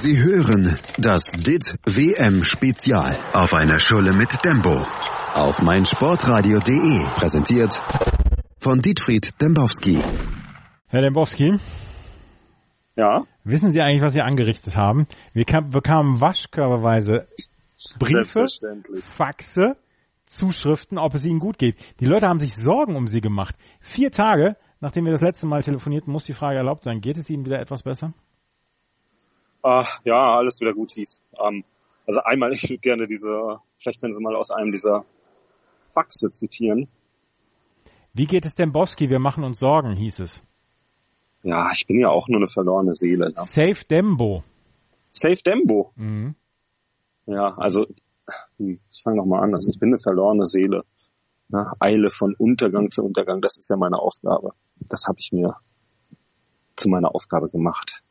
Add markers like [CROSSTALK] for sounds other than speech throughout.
Sie hören das DIT WM Spezial auf einer Schule mit Dembo auf meinsportradio.de präsentiert von Dietfried Dembowski. Herr Dembowski, Ja, wissen Sie eigentlich, was Sie angerichtet haben? Wir kam, bekamen waschkörperweise Briefe. Faxe, Zuschriften, ob es Ihnen gut geht. Die Leute haben sich Sorgen um Sie gemacht. Vier Tage, nachdem wir das letzte Mal telefonierten, muss die Frage erlaubt sein. Geht es Ihnen wieder etwas besser? Ach, ja, alles wieder gut hieß. Ähm, also einmal, [LAUGHS] ich würde gerne diese, vielleicht können Sie mal aus einem dieser Faxe zitieren. Wie geht es Dembowski? Wir machen uns Sorgen, hieß es. Ja, ich bin ja auch nur eine verlorene Seele. Ne? Safe Dembo. Safe Dembo. Mhm. Ja, also hm, ich fange nochmal an. Also ich bin eine verlorene Seele. Ne? Eile von Untergang zu Untergang, das ist ja meine Aufgabe. Das habe ich mir zu meiner Aufgabe gemacht.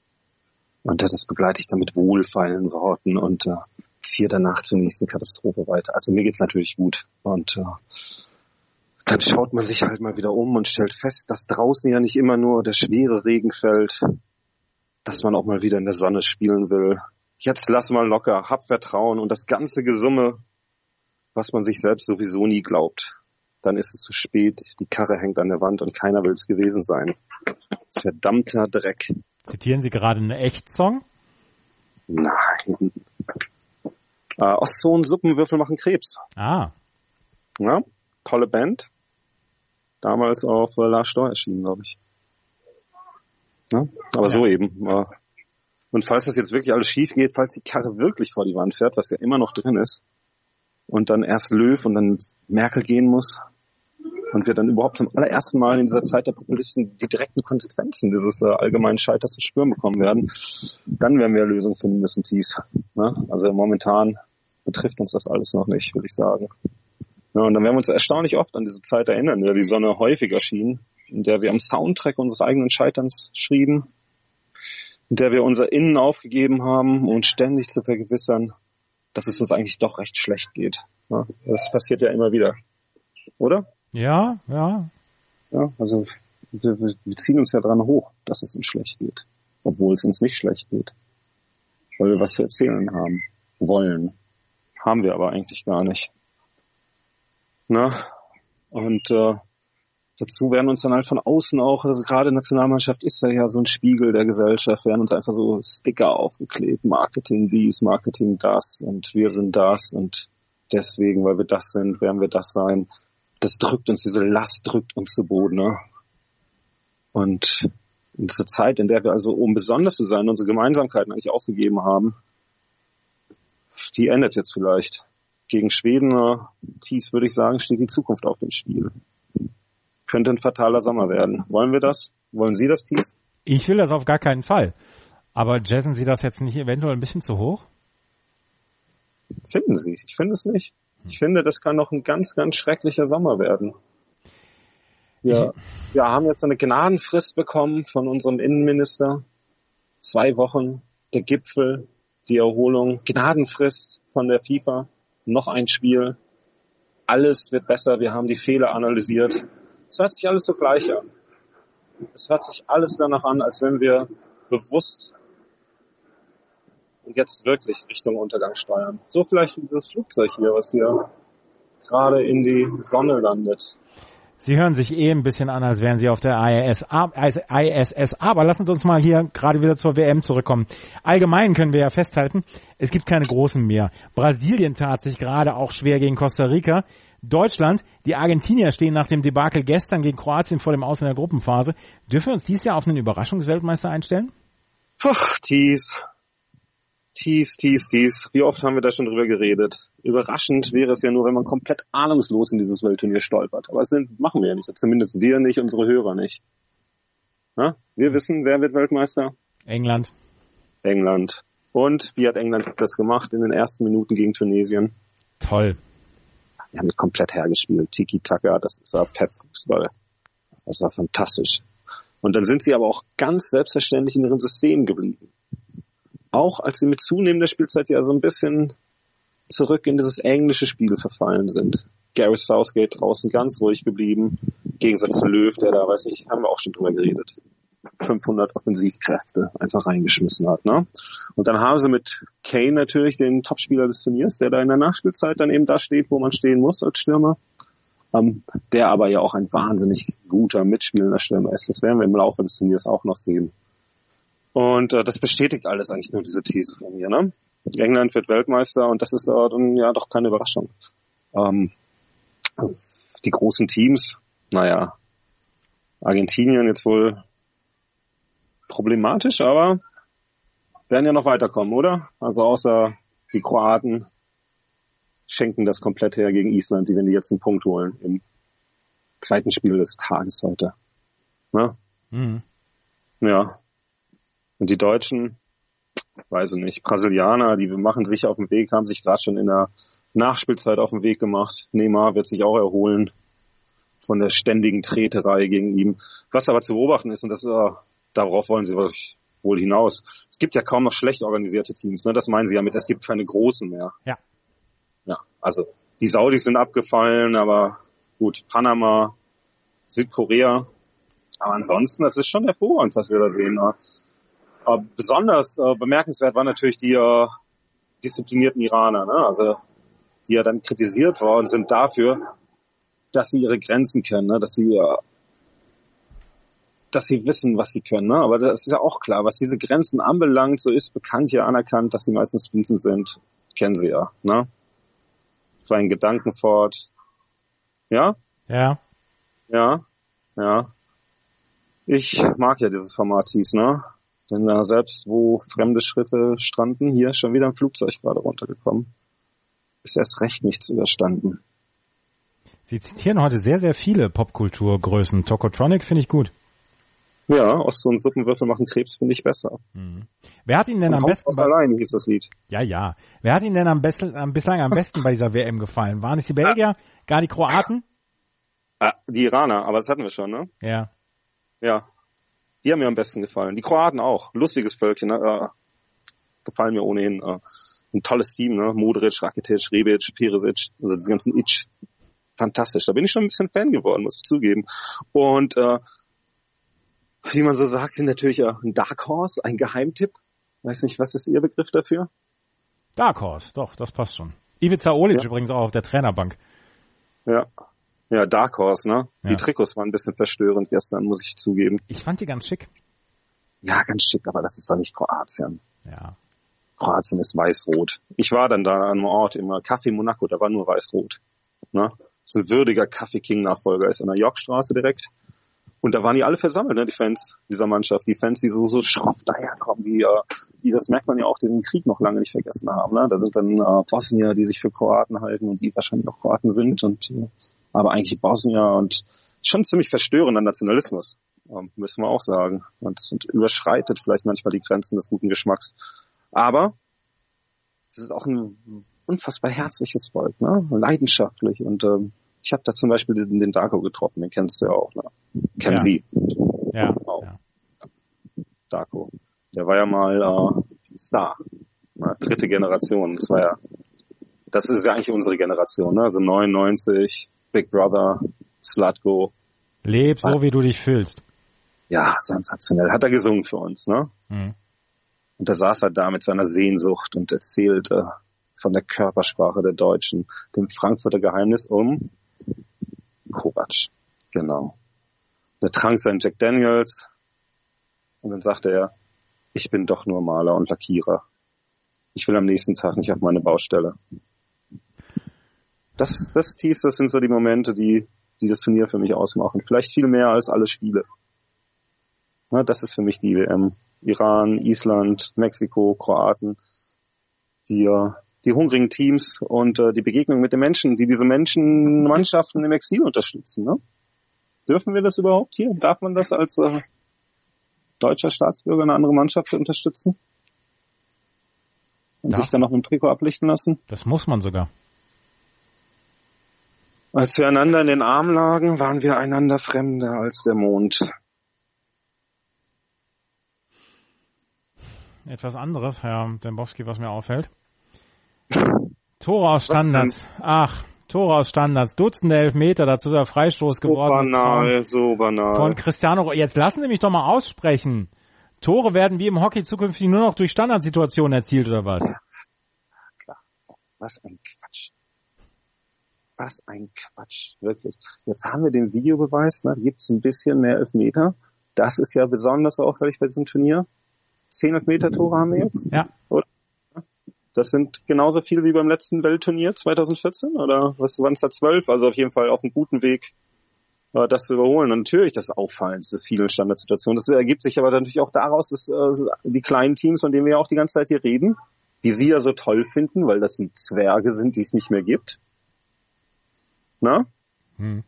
Und das begleite ich dann mit wohlfeilen Worten und äh, ziehe danach zur nächsten Katastrophe weiter. Also mir geht's natürlich gut. Und äh, dann schaut man sich halt mal wieder um und stellt fest, dass draußen ja nicht immer nur der schwere Regen fällt, dass man auch mal wieder in der Sonne spielen will. Jetzt lass mal locker, hab Vertrauen und das ganze Gesumme, was man sich selbst sowieso nie glaubt. Dann ist es zu spät, die Karre hängt an der Wand und keiner will es gewesen sein. Verdammter Dreck. Zitieren Sie gerade einen Echtsong? Nein. Äh, Ostzonen Suppenwürfel machen Krebs. Ah, Ja, tolle Band. Damals auf äh, Lars Steuer erschienen, glaube ich. Ja, aber so eben. Äh, und falls das jetzt wirklich alles schief geht, falls die Karre wirklich vor die Wand fährt, was ja immer noch drin ist, und dann erst Löw und dann Merkel gehen muss, und wir dann überhaupt zum allerersten Mal in dieser Zeit der Populisten die direkten Konsequenzen dieses äh, allgemeinen Scheiters zu spüren bekommen werden, dann werden wir Lösungen finden müssen, Thies. Ne? Also momentan betrifft uns das alles noch nicht, würde ich sagen. Ja, und dann werden wir uns erstaunlich oft an diese Zeit erinnern, in der die Sonne häufig erschien, in der wir am Soundtrack unseres eigenen Scheiterns schrieben, in der wir unser Innen aufgegeben haben, um uns ständig zu vergewissern, dass es uns eigentlich doch recht schlecht geht. Ja, das passiert ja immer wieder. Oder? Ja, ja. Ja, also wir, wir ziehen uns ja dran hoch, dass es uns schlecht geht. Obwohl es uns nicht schlecht geht. Weil wir was zu erzählen haben. Wollen. Haben wir aber eigentlich gar nicht. Na? Und äh, dazu werden uns dann halt von außen auch, also gerade Nationalmannschaft ist ja so ein Spiegel der Gesellschaft, werden uns einfach so Sticker aufgeklebt, Marketing dies, Marketing das und wir sind das und deswegen, weil wir das sind, werden wir das sein. Das drückt uns, diese Last drückt uns zu Boden. Ne? Und in dieser Zeit, in der wir also, um besonders zu sein, unsere Gemeinsamkeiten eigentlich aufgegeben haben, die endet jetzt vielleicht. Gegen Schweden, äh, Thies, würde ich sagen, steht die Zukunft auf dem Spiel. Könnte ein fataler Sommer werden. Wollen wir das? Wollen Sie das, Thies? Ich will das auf gar keinen Fall. Aber jazzen Sie das jetzt nicht eventuell ein bisschen zu hoch? Finden Sie? Ich finde es nicht. Ich finde, das kann noch ein ganz, ganz schrecklicher Sommer werden. Wir, wir haben jetzt eine Gnadenfrist bekommen von unserem Innenminister. Zwei Wochen, der Gipfel, die Erholung, Gnadenfrist von der FIFA, noch ein Spiel. Alles wird besser, wir haben die Fehler analysiert. Es hört sich alles so gleich an. Es hört sich alles danach an, als wenn wir bewusst und jetzt wirklich Richtung Untergang steuern. So vielleicht wie dieses Flugzeug hier, was hier gerade in die Sonne landet. Sie hören sich eh ein bisschen an, als wären Sie auf der ISS, ISS. Aber lassen Sie uns mal hier gerade wieder zur WM zurückkommen. Allgemein können wir ja festhalten, es gibt keine großen mehr. Brasilien tat sich gerade auch schwer gegen Costa Rica. Deutschland, die Argentinier stehen nach dem Debakel gestern gegen Kroatien vor dem Aus in der Gruppenphase. Dürfen wir uns dieses Jahr auf einen Überraschungsweltmeister einstellen? Puh, Thies. Thies, Thies, Thies. Wie oft haben wir da schon drüber geredet? Überraschend wäre es ja nur, wenn man komplett ahnungslos in dieses Weltturnier stolpert. Aber das machen wir ja nicht. Zumindest wir nicht, unsere Hörer nicht. Na? Wir wissen, wer wird Weltmeister? England. England. Und wie hat England das gemacht in den ersten Minuten gegen Tunesien? Toll. Die haben komplett hergespielt. Tiki-Taka, das ist war Pep-Fußball. Das war fantastisch. Und dann sind sie aber auch ganz selbstverständlich in ihrem System geblieben. Auch als sie mit zunehmender Spielzeit ja so ein bisschen zurück in dieses englische Spiel verfallen sind. Gareth Southgate draußen ganz ruhig geblieben. Im Gegensatz zu Löw, der da, weiß ich, haben wir auch schon drüber geredet. 500 Offensivkräfte einfach reingeschmissen hat. Ne? Und dann haben sie mit Kane natürlich den Topspieler des Turniers, der da in der Nachspielzeit dann eben da steht, wo man stehen muss als Stürmer, ähm, der aber ja auch ein wahnsinnig guter mitspielender Stürmer ist. Das werden wir im Laufe des Turniers auch noch sehen. Und äh, das bestätigt alles eigentlich nur diese These von mir. Ne? England wird Weltmeister und das ist äh, dann ja doch keine Überraschung. Ähm, die großen Teams, naja, Argentinien jetzt wohl problematisch, aber werden ja noch weiterkommen, oder? Also außer die Kroaten schenken das komplett her gegen Island, die wenn die jetzt einen Punkt holen im zweiten Spiel des Tages heute. Ne? Mhm. Ja. Und die Deutschen, weiß ich nicht, Brasilianer, die machen sich auf den Weg, haben sich gerade schon in der Nachspielzeit auf den Weg gemacht. Neymar wird sich auch erholen von der ständigen Treterei gegen ihn. Was aber zu beobachten ist, und das äh, darauf wollen sie wohl hinaus. Es gibt ja kaum noch schlecht organisierte Teams, ne? Das meinen sie ja mit, es gibt keine großen mehr. Ja. Ja, also die Saudis sind abgefallen, aber gut, Panama, Südkorea. Aber ansonsten, das ist schon hervorragend, was wir da sehen. Ne? Aber besonders äh, bemerkenswert waren natürlich die äh, disziplinierten Iraner, ne? also die ja dann kritisiert worden sind dafür, dass sie ihre Grenzen kennen, ne? dass sie äh, dass sie wissen, was sie können. Ne? Aber das ist ja auch klar, was diese Grenzen anbelangt, so ist bekannt ja anerkannt, dass sie meistens fließend sind. Kennen sie ja. Ne? Für einen Gedanken fort. Ja? Ja. Ja. Ja. Ich mag ja dieses Format hieß, ne? Denn da selbst, wo fremde Schritte stranden, hier ist schon wieder ein Flugzeug gerade runtergekommen. Ist erst recht nichts überstanden. Sie zitieren heute sehr, sehr viele Popkulturgrößen. Tokotronic finde ich gut. Ja, aus so einem Suppenwürfel machen Krebs finde ich besser. Mhm. Wer hat Ihnen denn Und am besten? Bei, allein hieß das Lied. Ja, ja. Wer hat Ihnen denn am besten, bislang am besten bei dieser WM gefallen? Waren es die Belgier? Gar die Kroaten? Ah, die Iraner, aber das hatten wir schon, ne? Ja. Ja. Die haben mir am besten gefallen. Die Kroaten auch. Lustiges Völkchen, ne? Äh, gefallen mir ohnehin. Äh, ein tolles Team, ne? Modric, Rakitic, Rebic, Perisic, also diese ganzen Itch. Fantastisch. Da bin ich schon ein bisschen Fan geworden, muss ich zugeben. Und äh, wie man so sagt, sind natürlich ein Dark Horse, ein Geheimtipp. Weiß nicht, was ist Ihr Begriff dafür? Dark Horse, doch, das passt schon. Ivica Olic ja. übrigens auch auf der Trainerbank. Ja. Ja, Dark Horse, ne? Ja. Die Trikots waren ein bisschen verstörend gestern, muss ich zugeben. Ich fand die ganz schick. Ja, ganz schick, aber das ist doch nicht Kroatien. Ja. Kroatien ist weiß-rot. Ich war dann da an einem Ort im Café Monaco, da war nur weiß-rot. Ne? Das ist ein würdiger Kaffee King Nachfolger, ist an der Yorkstraße direkt. Und da waren die alle versammelt, ne, die Fans dieser Mannschaft, die Fans, die so, so schroff daherkommen, die, äh, die, das merkt man ja auch, den Krieg noch lange nicht vergessen haben. Ne? Da sind dann äh, Bosnier, die sich für Kroaten halten und die wahrscheinlich noch Kroaten sind, und äh, aber eigentlich Bosnier und schon ziemlich verstörender Nationalismus, ähm, müssen wir auch sagen. Und das überschreitet vielleicht manchmal die Grenzen des guten Geschmacks. Aber es ist auch ein unfassbar herzliches Volk, ne? leidenschaftlich und ähm, ich habe da zum Beispiel den, den Darko getroffen, den kennst du ja auch. Ne? Kennen ja. Sie. Ja. Auch. ja. Darko. Der war ja mal äh, Star. Ne? Dritte Generation. Das war ja, das ist ja eigentlich unsere Generation, ne? Also 99, Big Brother, Slutgo. Leb so, wie du dich fühlst. Ja, sensationell. Hat er gesungen für uns, ne? Mhm. Und da saß er da mit seiner Sehnsucht und erzählte von der Körpersprache der Deutschen, dem Frankfurter Geheimnis um Kovac. Genau. Er trank seinen Jack Daniels und dann sagte er, ich bin doch nur Maler und Lackierer. Ich will am nächsten Tag nicht auf meine Baustelle. Das, das, dies, das sind so die Momente, die, die das Turnier für mich ausmachen. Vielleicht viel mehr als alle Spiele. Ja, das ist für mich die WM. Iran, Island, Mexiko, Kroaten, die die hungrigen Teams und äh, die Begegnung mit den Menschen, die diese Menschen, Mannschaften im Exil unterstützen. Ne? Dürfen wir das überhaupt hier? Darf man das als äh, deutscher Staatsbürger eine andere Mannschaft unterstützen? Und Darf sich dann noch dem Trikot ablichten lassen? Das muss man sogar. Als wir einander in den Arm lagen, waren wir einander fremder als der Mond. Etwas anderes, Herr Dembowski, was mir auffällt. [LAUGHS] Tore aus Standards. Ach, Tore aus Standards, Dutzende Elfmeter, dazu der Freistoß So geworden. banal, so banal. Von Cristiano. Jetzt lassen Sie mich doch mal aussprechen. Tore werden wie im Hockey zukünftig nur noch durch Standardsituationen erzielt oder was? Was ein Quatsch. Was ein Quatsch, wirklich. Jetzt haben wir den Videobeweis, ne? gibt es ein bisschen mehr Elfmeter. Das ist ja besonders auffällig bei diesem Turnier. Zehn Elfmeter-Tore haben wir jetzt. Ja. Das sind genauso viel wie beim letzten Weltturnier 2014 oder was waren es da zwölf? Also auf jeden Fall auf einem guten Weg, äh, das zu überholen. Und natürlich, das ist auffallend, diese vielen Standardsituationen. Das ergibt sich aber natürlich auch daraus, dass äh, die kleinen Teams, von denen wir ja auch die ganze Zeit hier reden, die sie ja so toll finden, weil das die Zwerge sind, die es nicht mehr gibt. Na? Hm.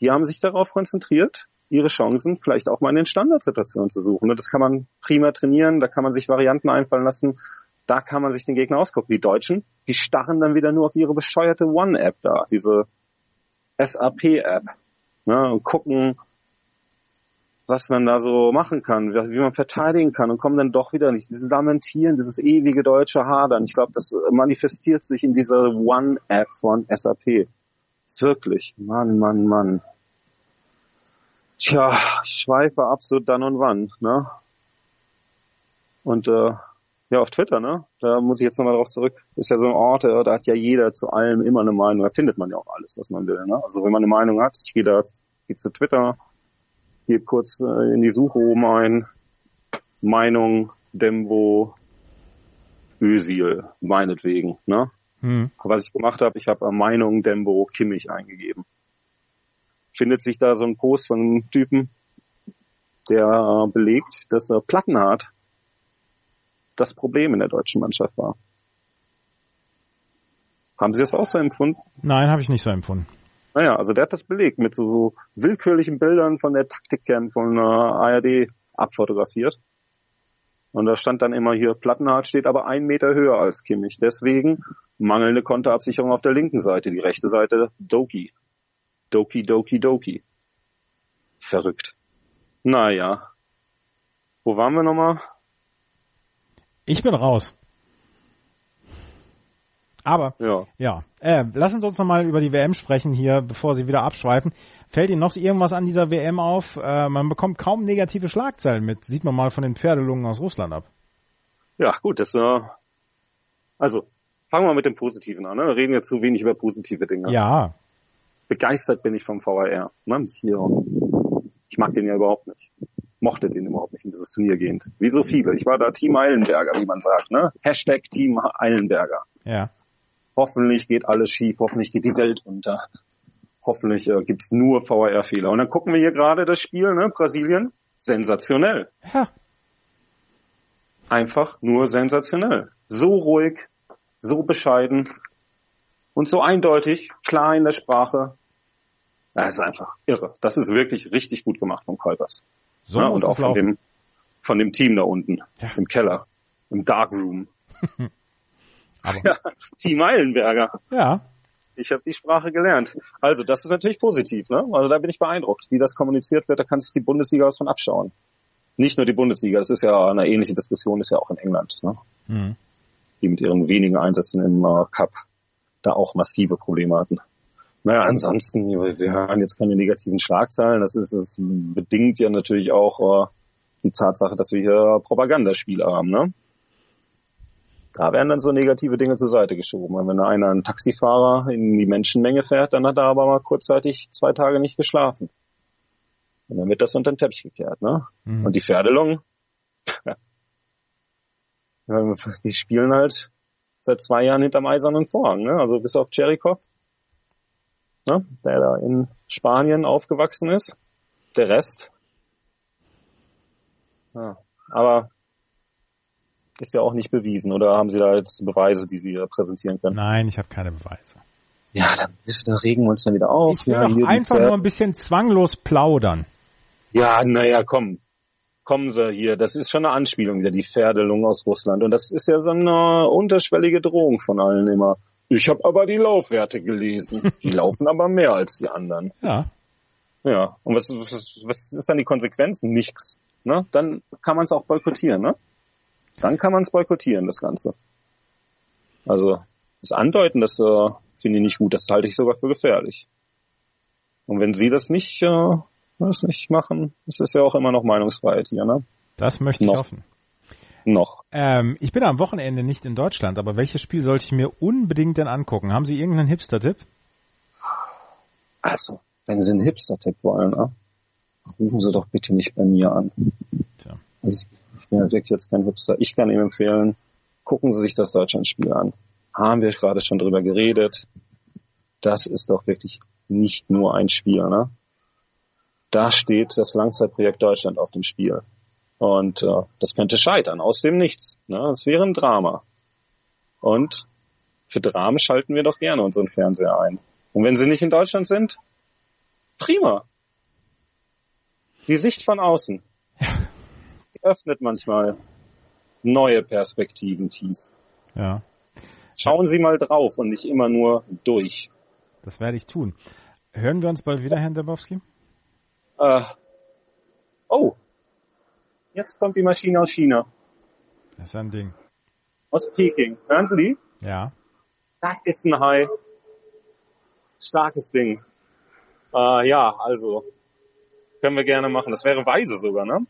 Die haben sich darauf konzentriert, ihre Chancen vielleicht auch mal in den Standardsituationen zu suchen. Und das kann man prima trainieren, da kann man sich Varianten einfallen lassen, da kann man sich den Gegner ausgucken. Die Deutschen, die starren dann wieder nur auf ihre bescheuerte One-App da, diese SAP-App, ne, und gucken, was man da so machen kann, wie wie man verteidigen kann und kommen dann doch wieder nicht. Dieses Lamentieren, dieses ewige deutsche Hadern. Ich glaube, das manifestiert sich in dieser One-App von SAP. Wirklich. Mann, Mann, Mann. Tja, schweife ab so dann und wann, ne? Und äh, ja, auf Twitter, ne? Da muss ich jetzt nochmal drauf zurück. Ist ja so ein Ort, äh, da hat ja jeder zu allem immer eine Meinung. Da findet man ja auch alles, was man will, ne? Also wenn man eine Meinung hat, ich gehe da, gehe zu Twitter, gebe kurz äh, in die Suche oben ein, Meinung, Dembo, Özil, meinetwegen, ne? Hm. Was ich gemacht habe, ich habe Meinung Dembo Kimmich eingegeben. Findet sich da so ein Post von einem Typen, der äh, belegt, dass Plattenhardt das Problem in der deutschen Mannschaft war. Haben Sie das auch so empfunden? Nein, habe ich nicht so empfunden. Naja, also der hat das belegt mit so, so willkürlichen Bildern von der Taktikcamp von äh, ARD abfotografiert. Und da stand dann immer hier, Plattenhardt steht aber einen Meter höher als Kimmich. Deswegen mangelnde Konterabsicherung auf der linken Seite. Die rechte Seite Doki. Doki, Doki, Doki. Verrückt. Naja. Wo waren wir nochmal? Ich bin raus. Aber Ja. Ja, äh, lassen Sie uns noch mal über die WM sprechen hier, bevor Sie wieder abschweifen. Fällt Ihnen noch irgendwas an dieser WM auf? Äh, man bekommt kaum negative Schlagzeilen mit. Sieht man mal von den Pferdelungen aus Russland ab. Ja, gut, das äh, also fangen wir mit dem Positiven an. Ne? Wir reden jetzt zu wenig über positive Dinge. Ja, begeistert bin ich vom VAR. Ne? Hier, ich mag den ja überhaupt nicht. Mochte den überhaupt nicht in dieses Turnier gehend. Wie so viele. Ich war da Team Eilenberger, wie man sagt. Ne? Hashtag Team Eilenberger. ja. Hoffentlich geht alles schief, hoffentlich geht die Welt unter. Hoffentlich äh, gibt's nur VAR-Fehler. Und dann gucken wir hier gerade das Spiel, ne? Brasilien. Sensationell. Ja, Einfach nur sensationell. So ruhig, so bescheiden und so eindeutig, klar in der Sprache. Das ist einfach irre. Das ist wirklich richtig gut gemacht von Kuipers. so ja, und auch von laufen. dem, von dem Team da unten Ja. im Keller, im Darkroom. [LAUGHS] Aber- ja, Team Eilenberger. Ja, Ich habe die Sprache gelernt. Also das ist natürlich positiv. Ne? Also da bin ich beeindruckt, wie das kommuniziert wird. Da kann sich die Bundesliga was von abschauen. Nicht nur die Bundesliga, das ist ja eine ähnliche Diskussion, ist ja auch in England. Ne? mhm. die mit ihren wenigen Einsätzen im äh, Cup da auch massive Probleme hatten. Naja, ansonsten, wir hören jetzt keine negativen Schlagzeilen. Das ist, das bedingt ja natürlich auch äh, die Tatsache, dass wir hier Propagandaspiele haben. Ne? Da werden dann so negative Dinge zur Seite geschoben. Und wenn da einer einen Taxifahrer in die Menschenmenge fährt, dann hat er aber mal kurzzeitig zwei Tage nicht geschlafen. Und dann wird das unter den Teppich gekehrt. Ne? Mhm. Und die Pferdelung, ja, die spielen halt seit zwei Jahren hinterm eisernen Vorhang, ne? Also bis auf Cherikov, ne? der da in Spanien aufgewachsen ist. Der Rest. Ja, aber ist ja auch nicht bewiesen, oder haben Sie da jetzt Beweise, die Sie präsentieren können? Nein, ich habe keine Beweise. Ja, dann, dann regen wir uns dann wieder auf. Ich will ja, doch einfach nur ein bisschen zwanglos plaudern. Ja, naja, komm. Kommen Sie hier. Das ist schon eine Anspielung wieder, die Pferdelung aus Russland. Und das ist ja so eine unterschwellige Drohung von allen immer. Ich habe aber die Laufwerte gelesen. [LAUGHS] Die laufen aber mehr als die anderen. Ja, Ja. Und was, was, was ist dann die Konsequenz? Nichts. Ne? Dann kann man es auch boykottieren, ne? Dann kann man es boykottieren, das Ganze. Also das Andeuten, dass äh, finde ich nicht gut. Das halte ich sogar für gefährlich. Und wenn Sie das nicht, äh, das nicht machen, ist es ja auch immer noch Meinungsfreiheit hier, ne? Das möchte noch. ich hoffen. Noch. Ähm, ich bin am Wochenende nicht in Deutschland, aber welches Spiel sollte ich mir unbedingt denn angucken? Haben Sie irgendeinen Hipster-Tipp? Also, wenn Sie einen Hipster-Tipp wollen, ne? rufen Sie doch bitte nicht bei mir an. Tja. Also, bin ja wirklich jetzt kein Hipster. Ich kann Ihnen empfehlen, gucken Sie sich das Deutschlandspiel an. Haben wir gerade schon drüber geredet. Das ist doch wirklich nicht nur ein Spiel, ne? Da steht das Langzeitprojekt Deutschland auf dem Spiel. Und äh, das könnte scheitern, aus dem Nichts. Ne? Das wäre ein Drama. Und für Dramen schalten wir doch gerne unseren Fernseher ein. Und wenn sie nicht in Deutschland sind, prima. Die Sicht von außen öffnet manchmal neue Perspektiven, Thies. Ja. Schauen Sie mal drauf und nicht immer nur durch. Das werde ich tun. Hören wir uns bald wieder, Herr Dembowski? Äh, oh, Jetzt kommt die Maschine aus China. Das ist ein Ding. Aus Peking. Hören Sie die? Ja. Das ist ein Hai. Starkes Ding. Äh, ja, also können wir gerne machen. Das wäre weise sogar, ne?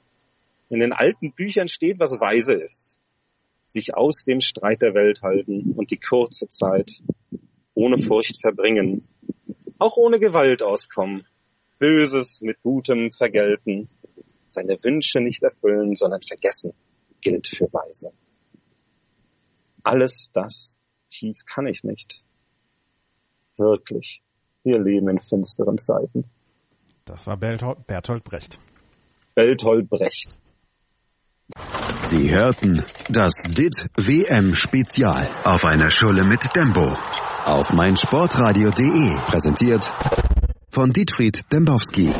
In den alten Büchern steht, was weise ist. Sich aus dem Streit der Welt halten und die kurze Zeit ohne Furcht verbringen. Auch ohne Gewalt auskommen. Böses mit Gutem vergelten seine Wünsche nicht erfüllen, sondern vergessen, gilt für Weise. Alles das, dies kann ich nicht. Wirklich. Wir leben in finsteren Zeiten. Das war Bertolt Brecht. Bertolt Brecht. Sie hörten das DIT WM Spezial auf einer Schule mit Dembo. Auf meinsportradio.de präsentiert von Dietfried Dembowski.